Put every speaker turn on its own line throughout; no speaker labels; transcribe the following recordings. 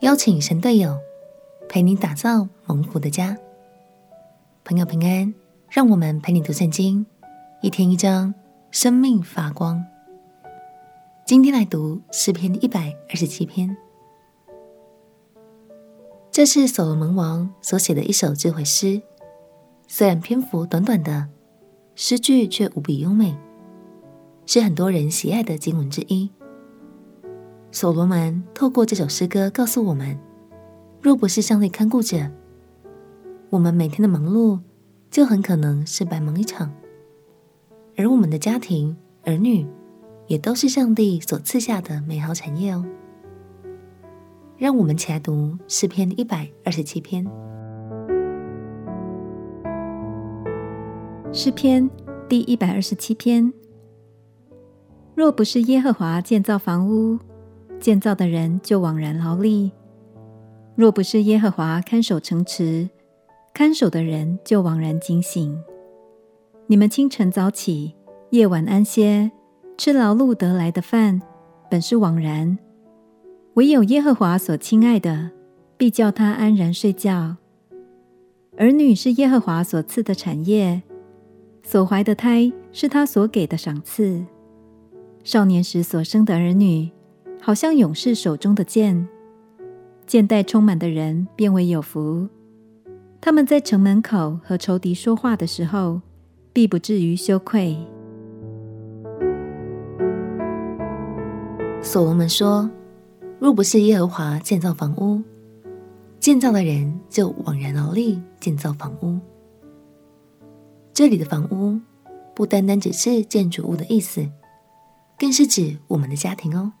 邀请神队友陪你打造蒙福的家。朋友平安，让我们陪你读圣经，一天一章，生命发光。今天来读诗篇一百二十七篇，这是所罗门王所写的一首智慧诗。虽然篇幅短短的，诗句却无比优美，是很多人喜爱的经文之一。所罗门透过这首诗歌告诉我们：若不是上帝看顾着，我们每天的忙碌就很可能是白忙一场。而我们的家庭、儿女也都是上帝所赐下的美好产业哦。让我们起来读诗篇一百二十七篇。
诗篇第一百二十七篇：若不是耶和华建造房屋，建造的人就枉然劳力；若不是耶和华看守城池，看守的人就枉然警醒。你们清晨早起，夜晚安歇，吃劳碌得来的饭，本是枉然；唯有耶和华所亲爱的，必叫他安然睡觉。儿女是耶和华所赐的产业，所怀的胎是他所给的赏赐。少年时所生的儿女，好像勇士手中的剑，剑袋充满的人便为有福。他们在城门口和仇敌说话的时候，必不至于羞愧。
所罗门说：“若不是耶和华建造房屋，建造的人就枉然劳力建造房屋。”这里的房屋不单单只是建筑物的意思，更是指我们的家庭哦。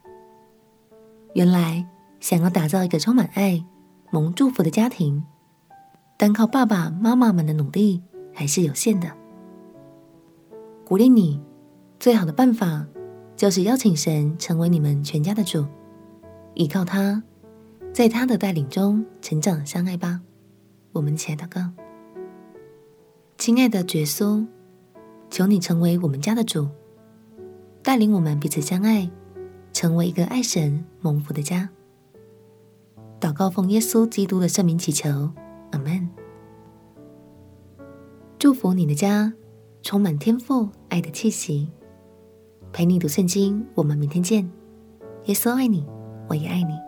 原来，想要打造一个充满爱、蒙祝福的家庭，单靠爸爸妈妈们的努力还是有限的。鼓励你，最好的办法就是邀请神成为你们全家的主，依靠他，在他的带领中成长相爱吧。我们一起来祷告，亲爱的主耶稣，求你成为我们家的主，带领我们彼此相爱。成为一个爱神蒙福的家。祷告奉耶稣基督的圣名祈求，阿门。祝福你的家充满天赋爱的气息。陪你读圣经，我们明天见。耶稣爱你，我也爱你。